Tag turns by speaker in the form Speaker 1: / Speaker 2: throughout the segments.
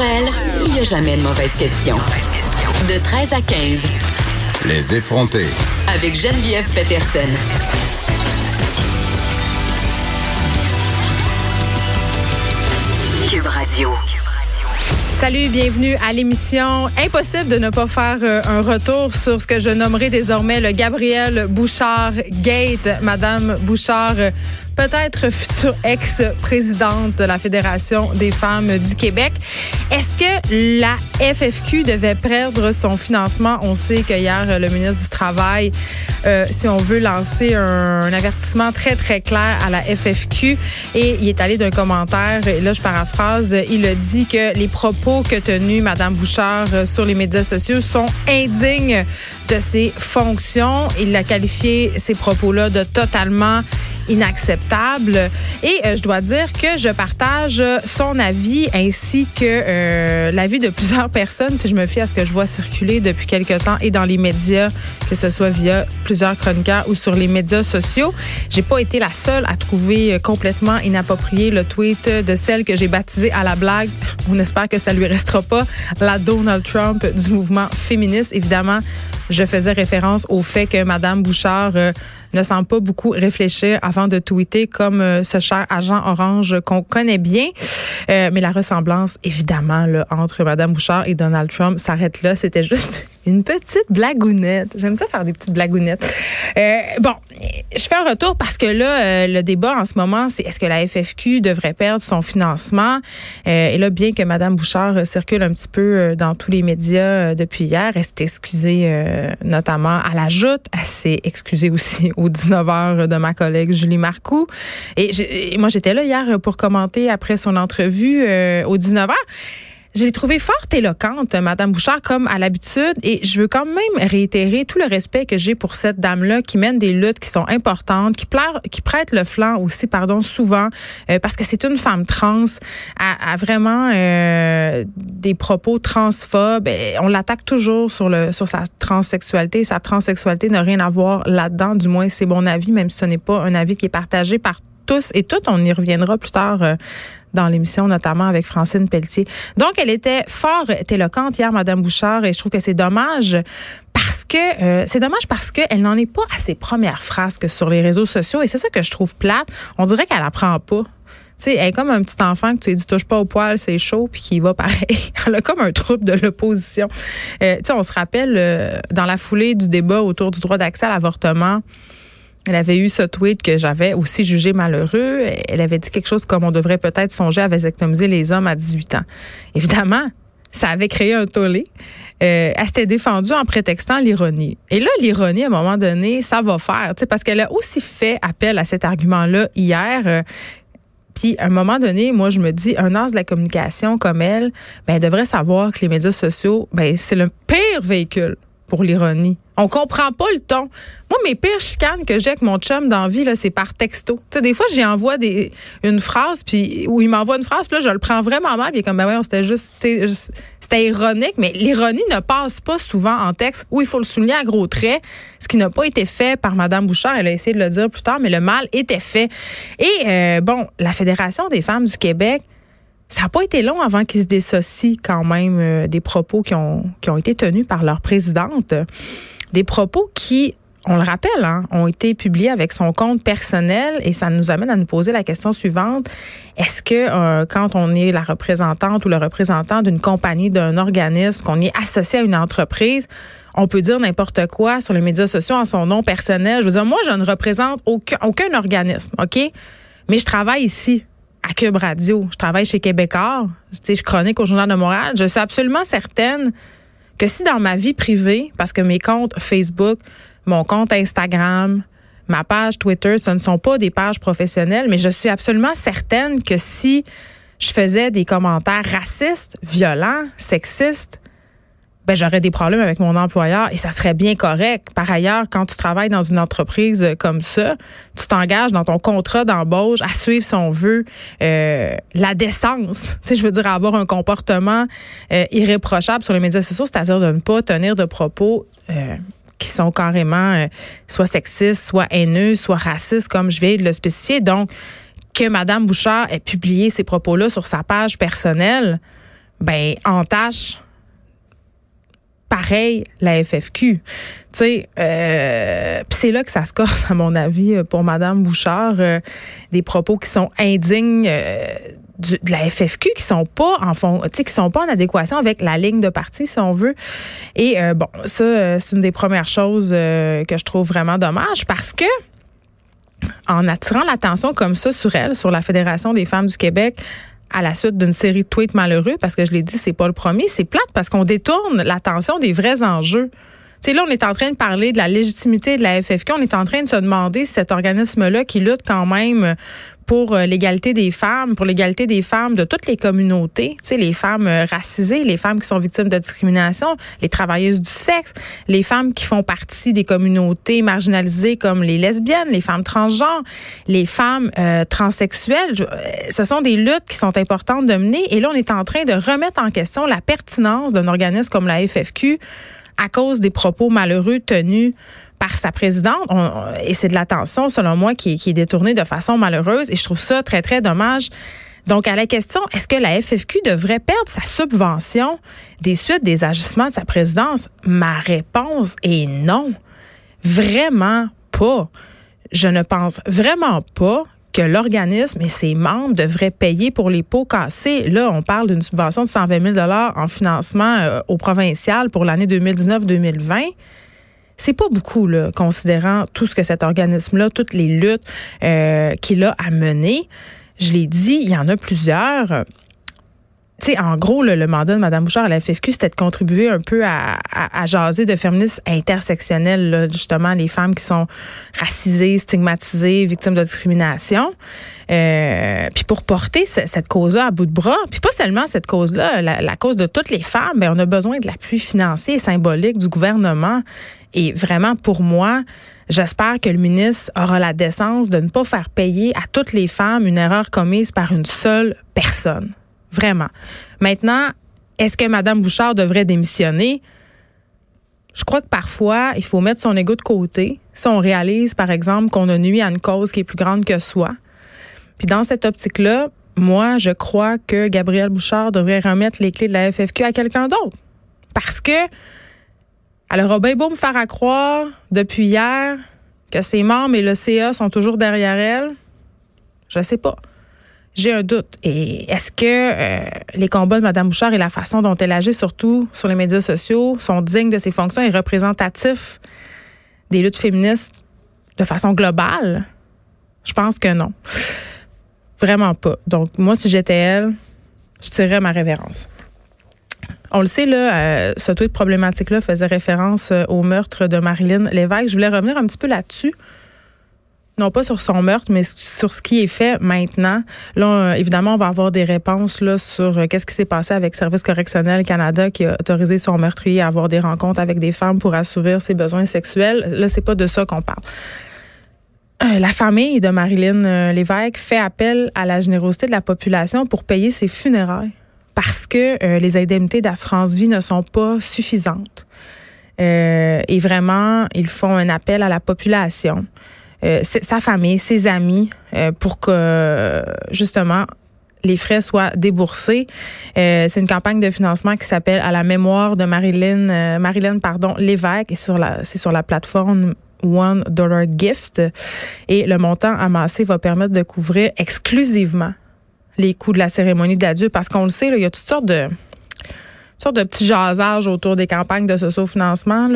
Speaker 1: Pour elle, il n'y a jamais de mauvaise question. De 13 à 15.
Speaker 2: Les effronter.
Speaker 1: Avec Geneviève Peterson. Cube Radio.
Speaker 3: Salut, bienvenue à l'émission. Impossible de ne pas faire euh, un retour sur ce que je nommerai désormais le Gabriel Bouchard Gate. Madame Bouchard, peut-être future ex-présidente de la Fédération des femmes du Québec. Est-ce que la FFQ devait perdre son financement? On sait que hier, le ministre du Travail, euh, si on veut lancer un, avertissement très, très clair à la FFQ, et il est allé d'un commentaire, et là, je paraphrase, il a dit que les propos que tenus Mme Bouchard euh, sur les médias sociaux sont indignes de ses fonctions. Il a qualifié ces propos-là de totalement inacceptable. Et euh, je dois dire que je partage son avis ainsi que euh, l'avis de plusieurs personnes, si je me fie à ce que je vois circuler depuis quelque temps et dans les médias, que ce soit via plusieurs chroniqueurs ou sur les médias sociaux. J'ai pas été la seule à trouver complètement inapproprié le tweet de celle que j'ai baptisée à la blague. On espère que ça lui restera pas la Donald Trump du mouvement féministe. Évidemment, je faisais référence au fait que Madame Bouchard euh, ne semble pas beaucoup réfléchir avant de tweeter comme euh, ce cher agent orange qu'on connaît bien. Euh, mais la ressemblance, évidemment, là, entre Madame Bouchard et Donald Trump s'arrête là. C'était juste une petite blagounette. J'aime ça faire des petites blagounettes. Euh, bon, je fais un retour parce que là, euh, le débat en ce moment, c'est est-ce que la FFQ devrait perdre son financement? Euh, et là, bien que Mme Bouchard circule un petit peu dans tous les médias depuis hier, elle s'est excusée notamment à la joute. Elle s'est excusée aussi aux 19 heures de ma collègue Julie Marcoux. Et, et moi, j'étais là hier pour commenter après son entrevue aux 19 heures. Je l'ai trouvée fort éloquente, Madame Bouchard, comme à l'habitude, et je veux quand même réitérer tout le respect que j'ai pour cette dame-là qui mène des luttes qui sont importantes, qui, pleure, qui prête le flanc aussi, pardon, souvent, euh, parce que c'est une femme trans, a, vraiment euh, des propos transphobes. on l'attaque toujours sur le sur sa transsexualité. Sa transsexualité n'a rien à voir là-dedans, du moins c'est mon avis, même si ce n'est pas un avis qui est partagé par tous et toutes. On y reviendra plus tard euh, dans l'émission, notamment avec Francine Pelletier. Donc, elle était fort éloquente hier, Madame Bouchard, et je trouve que c'est dommage parce que euh, c'est dommage parce qu'elle n'en est pas à ses premières phrases que sur les réseaux sociaux, et c'est ça que je trouve plate. On dirait qu'elle apprend pas. sais, elle est comme un petit enfant que tu lui dis touche pas au poil, c'est chaud, puis qui va pareil. Elle a comme un trouble de l'opposition. Euh, on se rappelle euh, dans la foulée du débat autour du droit d'accès à l'avortement, elle avait eu ce tweet que j'avais aussi jugé malheureux. Elle avait dit quelque chose comme on devrait peut-être songer à vasectomiser les hommes à 18 ans. Évidemment, ça avait créé un tollé. Euh, elle s'était défendue en prétextant l'ironie. Et là, l'ironie, à un moment donné, ça va faire, parce qu'elle a aussi fait appel à cet argument-là hier. Euh, puis, à un moment donné, moi, je me dis, un as de la communication comme elle, ben, elle devrait savoir que les médias sociaux, ben, c'est le pire véhicule pour l'ironie. On comprend pas le ton. Moi, mes pires chicanes que j'ai avec mon chum dans vie, là, c'est par texto. Des fois, j'y envoie des, une phrase, puis, où il m'envoie une phrase, puis là, je le prends vraiment mal, puis comme, ben ouais, c'était juste, c'était ironique, mais l'ironie ne passe pas souvent en texte, où il faut le souligner à gros traits, ce qui n'a pas été fait par Mme Bouchard. Elle a essayé de le dire plus tard, mais le mal était fait. Et, euh, bon, la Fédération des femmes du Québec, ça n'a pas été long avant qu'ils se dissocient quand même euh, des propos qui ont, qui ont été tenus par leur présidente. Des propos qui, on le rappelle, hein, ont été publiés avec son compte personnel et ça nous amène à nous poser la question suivante. Est-ce que euh, quand on est la représentante ou le représentant d'une compagnie, d'un organisme, qu'on est associé à une entreprise, on peut dire n'importe quoi sur les médias sociaux en son nom personnel? Je veux dire, moi, je ne représente aucun, aucun organisme, OK? Mais je travaille ici à Cube Radio. Je travaille chez Québécois. Tu je chronique au Journal de Montréal. Je suis absolument certaine que si dans ma vie privée, parce que mes comptes Facebook, mon compte Instagram, ma page Twitter, ce ne sont pas des pages professionnelles, mais je suis absolument certaine que si je faisais des commentaires racistes, violents, sexistes, ben, j'aurais des problèmes avec mon employeur et ça serait bien correct. Par ailleurs, quand tu travailles dans une entreprise comme ça, tu t'engages dans ton contrat d'embauche à suivre, si on veut, euh, la décence. Tu sais, je veux dire, avoir un comportement euh, irréprochable sur les médias sociaux, c'est-à-dire de ne pas tenir de propos euh, qui sont carrément soit sexistes, soit haineux, soit racistes, comme je viens de le spécifier. Donc, que Mme Bouchard ait publié ces propos-là sur sa page personnelle, ben entache pareil la FFQ. Tu sais, euh, c'est là que ça se corse, à mon avis, pour Madame Bouchard, euh, des propos qui sont indignes euh, de la FFQ, qui sont pas en fond, qui sont pas en adéquation avec la ligne de parti, si on veut. Et bon, ça, c'est une des premières choses que je trouve vraiment dommage parce que en attirant l'attention comme ça sur elle, sur la Fédération des femmes du Québec, à la suite d'une série de tweets malheureux, parce que je l'ai dit, c'est pas le premier, c'est plate parce qu'on détourne l'attention des vrais enjeux. Sais, là, on est en train de parler de la légitimité de la FFQ. On est en train de se demander si cet organisme-là qui lutte quand même pour euh, l'égalité des femmes, pour l'égalité des femmes de toutes les communautés, tu sais, les femmes euh, racisées, les femmes qui sont victimes de discrimination, les travailleuses du sexe, les femmes qui font partie des communautés marginalisées comme les lesbiennes, les femmes transgenres, les femmes euh, transsexuelles. Ce sont des luttes qui sont importantes de mener. Et là, on est en train de remettre en question la pertinence d'un organisme comme la FFQ à cause des propos malheureux tenus par sa présidente. et c'est de l'attention, selon moi, qui, qui est détournée de façon malheureuse. Et je trouve ça très, très dommage. Donc, à la question, est-ce que la FFQ devrait perdre sa subvention des suites des ajustements de sa présidence? Ma réponse est non. Vraiment pas. Je ne pense vraiment pas que l'organisme et ses membres devraient payer pour les pots cassés. Là, on parle d'une subvention de 120 000 en financement euh, au provincial pour l'année 2019-2020. C'est pas beaucoup, là, considérant tout ce que cet organisme-là, toutes les luttes euh, qu'il a à mener. Je l'ai dit, il y en a plusieurs. Sais, en gros, le, mandat de Mme Bouchard à la FFQ, c'était de contribuer un peu à, à, jaser de féministes intersectionnels, justement, les femmes qui sont racisées, stigmatisées, victimes de discrimination. Euh, puis pour porter cette cause-là à bout de bras, puis pas seulement cette cause-là, la, cause de toutes les femmes, bien, on a besoin de l'appui financier et symbolique du gouvernement. Et vraiment, pour moi, j'espère que le ministre aura la décence de ne pas faire payer à toutes les femmes une erreur commise par une seule personne. Vraiment. Maintenant, est-ce que Mme Bouchard devrait démissionner? Je crois que parfois, il faut mettre son ego de côté si on réalise, par exemple, qu'on a nuit à une cause qui est plus grande que soi. Puis dans cette optique-là, moi, je crois que Gabrielle Bouchard devrait remettre les clés de la FFQ à quelqu'un d'autre. Parce que elle aura bien beau me faire croire depuis hier que ses membres et le CA sont toujours derrière elle. Je sais pas. J'ai un doute. Et est-ce que euh, les combats de Mme Bouchard et la façon dont elle agit, surtout sur les médias sociaux, sont dignes de ses fonctions et représentatifs des luttes féministes de façon globale? Je pense que non. Vraiment pas. Donc, moi, si j'étais elle, je tirerais ma révérence. On le sait, là, euh, ce tweet problématique-là faisait référence euh, au meurtre de Marilyn Lévesque. Je voulais revenir un petit peu là-dessus. Non pas sur son meurtre, mais sur ce qui est fait maintenant. Là, euh, évidemment, on va avoir des réponses là, sur qu'est-ce qui s'est passé avec Service correctionnel Canada qui a autorisé son meurtrier à avoir des rencontres avec des femmes pour assouvir ses besoins sexuels. Là, c'est pas de ça qu'on parle. la famille de Marilyn Lévesque fait appel à la générosité de la population pour payer ses funérailles parce que euh, les indemnités d'assurance vie ne sont pas suffisantes. Euh, et vraiment, ils font un appel à la population, euh, sa famille, ses amis, pour que justement les frais soient déboursés. c'est une campagne de financement qui s'appelle à la mémoire de Marilyn, Marilyn pardon, Lévesque, et sur la, c'est sur la plateforme One Dollar Gift. Et le montant amassé va permettre de couvrir exclusivement les coûts de la cérémonie d'adieu parce qu'on le sait, il y a toutes sortes de sortes de petits jasages autour des campagnes de socio-financement.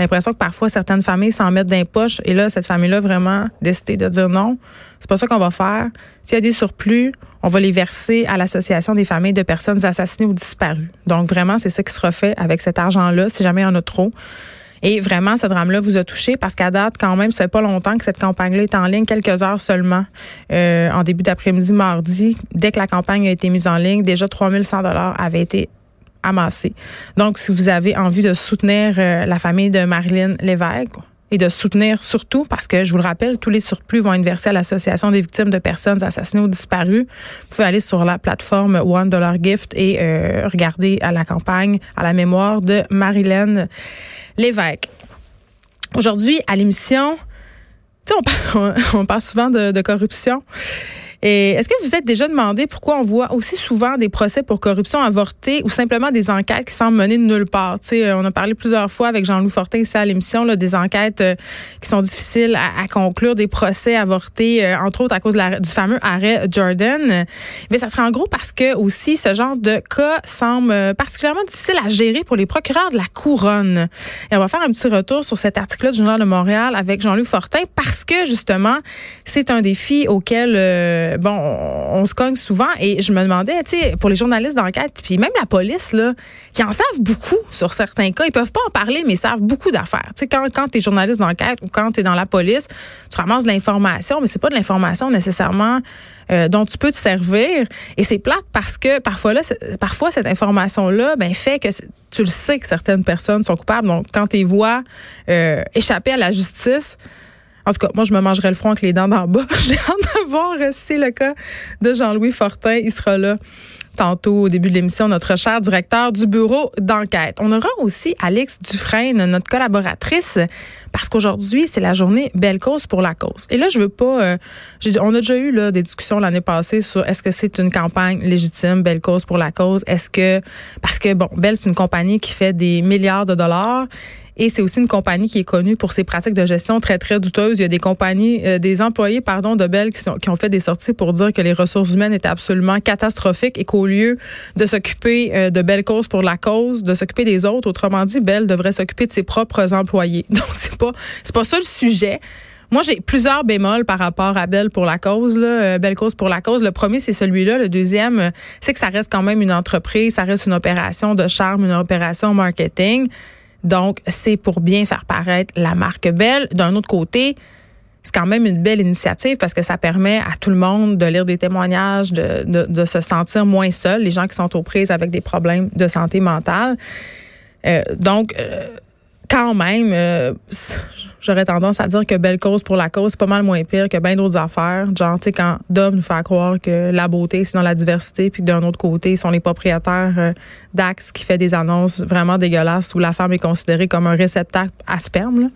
Speaker 3: Euh, l'impression que parfois certaines familles s'en mettent dans les poches et là, cette famille-là vraiment décidé de dire non, c'est pas ça qu'on va faire. S'il y a des surplus, on va les verser à l'Association des familles de personnes assassinées ou disparues. Donc vraiment, c'est ça qui sera fait avec cet argent-là, si jamais il y en a trop. Et vraiment, ce drame-là vous a touché parce qu'à date, quand même, ça fait pas longtemps que cette campagne-là est en ligne, quelques heures seulement, euh, en début d'après-midi, mardi. Dès que la campagne a été mise en ligne, déjà 3100 dollars avaient été Donc, si vous avez envie de soutenir euh, la famille de Marilyn Lévesque, et de soutenir surtout, parce que je vous le rappelle, tous les surplus vont être versés à l'Association des victimes de personnes assassinées ou disparues. Vous pouvez aller sur la plateforme One Dollar Gift et euh, regarder à la campagne à la mémoire de Marilyn Lévesque. Aujourd'hui, à l'émission, on parle, on parle souvent de, corruption. Et est-ce que vous êtes déjà demandé pourquoi on voit aussi souvent des procès pour corruption avortés ou simplement des enquêtes qui semblent mener de nulle part? sais, euh, on a parlé plusieurs fois avec Jean-Louis Fortin ici à l'émission des enquêtes euh, qui sont difficiles à, conclure, des procès avortés, euh, entre autres à cause du fameux arrêt Jordan. Mais ça serait en gros parce que aussi ce genre de cas semble particulièrement difficile à gérer pour les procureurs de la couronne. Et on va faire un petit retour sur cet article-là du Journal de Montréal avec Jean-Louis Fortin parce que justement, c'est un défi auquel bon, on, se cogne souvent. Et je me demandais, tu sais, pour les journalistes d'enquête, puis même la police, là, qui en savent beaucoup sur certains cas, ils peuvent pas en parler, mais ils savent beaucoup d'affaires. Tu sais, quand, quand tu es journaliste d'enquête ou quand tu es dans la police, tu ramasses de l'information, mais c'est pas de l'information nécessairement euh, dont tu peux te servir. Et c'est plate parce que parfois là, parfois cette information-là, ben fait que tu le sais que certaines personnes sont coupables. Donc, quand tu les vois euh, échapper à la justice, en tout cas, moi, je me mangerai le front avec les dents d'en bas. J'ai hâte de voir si c'est le cas de Jean-Louis Fortin. Il sera là tantôt au début de l'émission, notre cher directeur du bureau d'enquête. On aura aussi Alex Dufresne, notre collaboratrice, parce qu'aujourd'hui, c'est la journée Belle cause pour la cause. Et là, je veux pas... Euh, on a déjà eu des discussions l'année passée sur est-ce que c'est une campagne légitime, Belle cause pour la cause? Est-ce que... Parce que, bon, Belle, c'est une compagnie qui fait des milliards de dollars et c'est aussi une compagnie qui est connue pour ses pratiques de gestion très, très douteuses. Il y a des compagnies, euh, des employés, pardon, de Bell qui, sont, qui ont fait des sorties pour dire que les ressources humaines étaient absolument catastrophiques et qu'au lieu de s'occuper euh, de belles causes pour la cause, de s'occuper des autres, autrement dit, Bell devrait s'occuper de ses propres employés. Donc, c'est pas, c'est pas ça le sujet. Moi, j'ai plusieurs bémols par rapport à Belle pour la cause, là, euh, Belle cause pour la cause. Le premier, c'est celui-là. Le deuxième, c'est que ça reste quand même une entreprise, ça reste une opération de charme, une opération marketing. Donc, c'est pour bien faire paraître la marque Belle. D'un autre côté, c'est quand même une belle initiative parce que ça permet à tout le monde de lire des témoignages, de, de, se sentir moins seul, les gens qui sont aux prises avec des problèmes de santé mentale. Euh, donc, euh, quand même, euh, j'aurais tendance à dire que Belle Cause pour la cause, c'est pas mal moins pire que bien d'autres affaires. Genre, tu sais, quand Dove nous fait croire que la beauté, c'est dans la diversité, puis d'un autre côté, ils sont les propriétaires euh, d'Axe qui fait des annonces vraiment dégueulasses où la femme est considérée comme un réceptacle à sperme.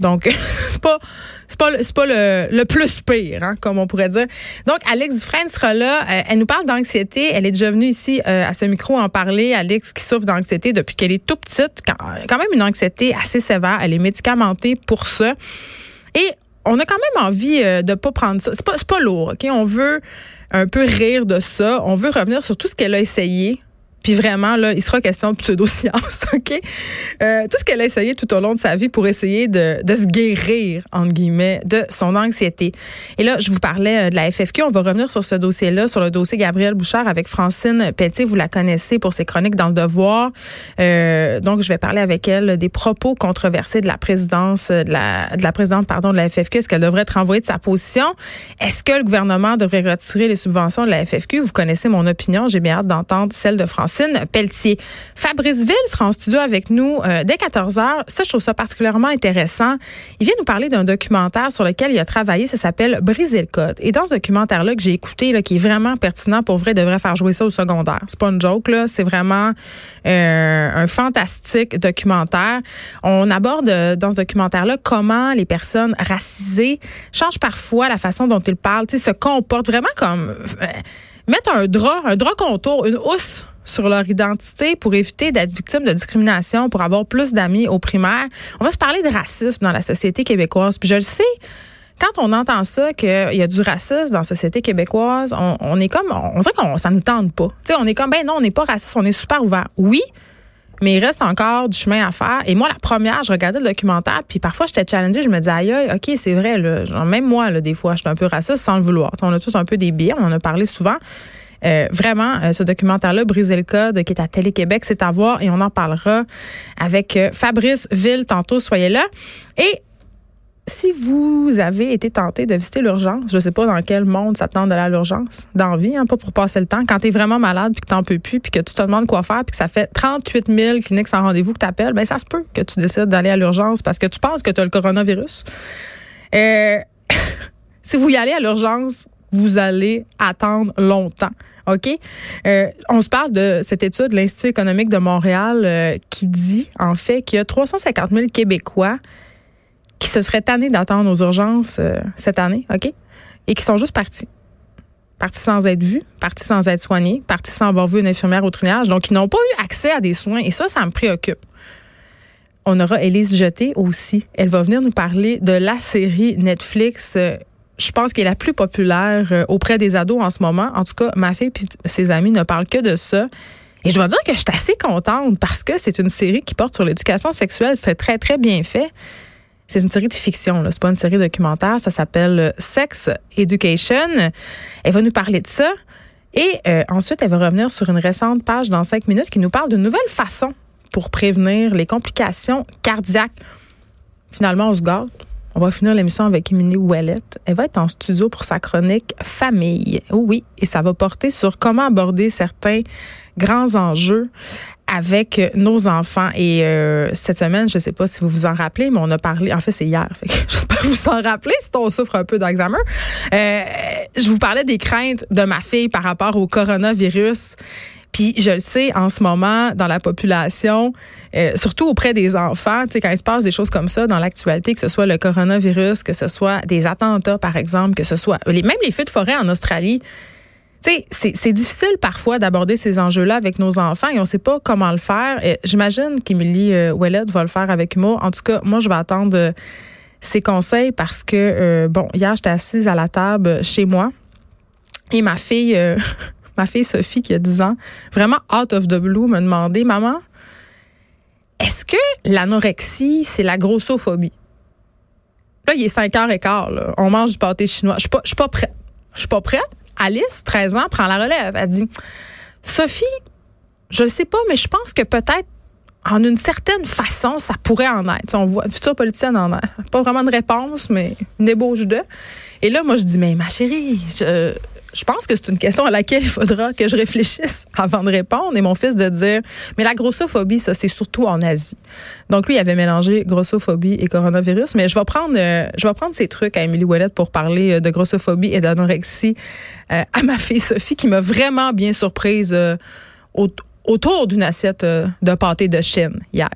Speaker 3: Donc, c'est pas c'est pas c'est pas le, plus pire, hein, comme on pourrait dire. Donc, Alex Dufresne sera là. Euh, elle nous parle d'anxiété. Elle est déjà venue ici euh, à ce micro en parler. Alex qui souffre d'anxiété depuis qu'elle est toute petite, quand, quand, même une anxiété assez sévère. Elle est médicamentée pour ça. Et on a quand même envie euh, de pas prendre ça. C'est pas c'est pas lourd, ok? On veut un peu rire de ça. On veut revenir sur tout ce qu'elle a essayé puis vraiment, là, il sera question de pseudo-science, OK? Euh, tout ce qu'elle a essayé tout au long de sa vie pour essayer de, se guérir, entre guillemets, de son anxiété. Et là, je vous parlais euh, de la FFQ. On va revenir sur ce dossier-là, sur le dossier Gabriel Bouchard avec Francine Pelletier. Vous la connaissez pour ses chroniques dans le devoir. Euh, donc, je vais parler avec elle des propos controversés de la présidence, de la, de la présidente, pardon, de la FFQ. Est-ce qu'elle devrait être renvoyée de sa position? Est-ce que le gouvernement devrait retirer les subventions de la FFQ? Vous connaissez mon opinion. J'ai bien hâte d'entendre celle de Francine Pelletier. Fabrice Ville sera en studio avec nous euh, dès 14 h. Ça, je trouve ça particulièrement intéressant. Il vient nous parler d'un documentaire sur lequel il a travaillé. Ça s'appelle Briser le code. Et dans ce documentaire-là que j'ai écouté, là, qui est vraiment pertinent, pour vrai, devrait faire jouer ça au secondaire. C'est pas une joke, là. C'est vraiment euh, un fantastique documentaire. On aborde euh, dans ce documentaire-là comment les personnes racisées changent parfois la façon dont ils parlent, se comportent vraiment comme mettre un drap, un drap contour, une housse sur leur identité pour éviter d'être victime de discrimination, pour avoir plus d'amis au primaire. On va se parler de racisme dans la société québécoise. Puis je le sais, quand on entend ça, qu'il y a du racisme dans la société québécoise, on, est comme, on dirait qu'on ça nous tente pas. Sais, on est comme, ben non, on n'est pas raciste, on est super ouvert. Oui, mais il reste encore du chemin à faire. Et moi, la première, je regardais le documentaire, puis parfois, j'étais challengée, je me disais, aïe, aïe, OK, c'est vrai, même moi, des fois, je suis un peu raciste sans le vouloir. on a tous un peu des biais, on en a parlé souvent. Euh, vraiment, euh, ce documentaire-là, Briser le code, qui est à Télé-Québec, c'est à voir et on en parlera avec euh, Fabrice Ville tantôt. Soyez là. Si vous avez été tenté de visiter l'urgence, je sais pas dans quel monde ça tente de l'urgence, d'envie, hein, pas pour passer le temps. Quand tu es vraiment malade puis que t'en peux plus puis que tu te demandes quoi faire puis que ça fait 38 000 cliniques sans rendez-vous que t'appelles, ben ça se peut que tu décides d'aller à l'urgence parce que tu penses que tu as le coronavirus. si vous y allez à l'urgence, vous allez attendre longtemps. OK? Euh, on se parle de cette étude de l'Institut économique de Montréal euh, qui dit, en fait, qu'il y a 350 000 Québécois qui se seraient tannés d'attendre aux urgences euh, cette année, OK? Et qui sont juste partis. partis sans être vus, partis sans être soignés, partis sans avoir vu une infirmière au trinage. Donc, ils n'ont pas eu accès à des soins. Et ça, ça me préoccupe. On aura Élise Jeté aussi. Elle va venir nous parler de la série Netflix. Euh, je pense qu'elle est la plus populaire euh, auprès des ados en ce moment. En tout cas, ma fille et ses amis ne parlent que de ça. Et je dois dire que je suis assez contente parce que c'est une série qui porte sur l'éducation sexuelle. C'est très, très bien fait. C'est une série de fiction, c'est pas une série documentaire. Ça s'appelle euh, Sex Education. Elle va nous parler de ça. Et euh, ensuite, elle va revenir sur une récente page dans cinq minutes qui nous parle d'une nouvelle façon pour prévenir les complications cardiaques. Finalement, on se gâte. On va finir l'émission avec Émilie Ouellette. Elle va être en studio pour sa chronique Famille. oui, et ça va porter sur comment aborder certains grands enjeux avec nos enfants. Et euh, cette semaine, je ne sais pas si vous vous en rappelez, mais on a parlé, en fait c'est hier, j'espère vous vous en rappelez si on souffre un peu d'Alzheimer. Euh, je vous parlais des craintes de ma fille par rapport au coronavirus. Puis je le sais en ce moment dans la population, euh, surtout auprès des enfants, tu sais quand il se passe des choses comme ça dans l'actualité, que ce soit le coronavirus, que ce soit des attentats par exemple, que ce soit les, même les feux de forêt en Australie c'est difficile parfois d'aborder ces enjeux-là avec nos enfants et on ne sait pas comment le faire. J'imagine qu'Émilie euh, va le faire avec humour. En tout cas, moi, je vais attendre euh, ses conseils parce que, euh, bon, hier, j'étais assise à la table chez moi et ma fille, euh, ma fille Sophie, qui a 10 ans, vraiment out of the blue, m'a demandé, maman, est-ce que l'anorexie, c'est la grossophobie? Là, il est 5 heures et quart, là. On mange du pâté chinois. Je suis pas prête. Je suis pas prête. Alice, 13 ans, prend la relève. Elle dit, Sophie, je ne sais pas, mais je pense que peut-être en une certaine façon, ça pourrait en être. on voit, future politicienne en a. Pas vraiment de réponse, mais une ébauche de. Et là, moi, je dis, mais ma chérie, je, je pense que c'est une question à laquelle il faudra que je réfléchisse avant de répondre. Et mon fils de dire, mais la grossophobie, ça, c'est surtout en Asie. Donc lui, il avait mélangé grossophobie et coronavirus. Mais je vais prendre, euh, je vais prendre ces trucs à Émilie Ouellette pour parler euh, de grossophobie et d'anorexie euh, à ma fille Sophie, qui m'a vraiment bien surprise autour d'une assiette de pâté de Chine hier.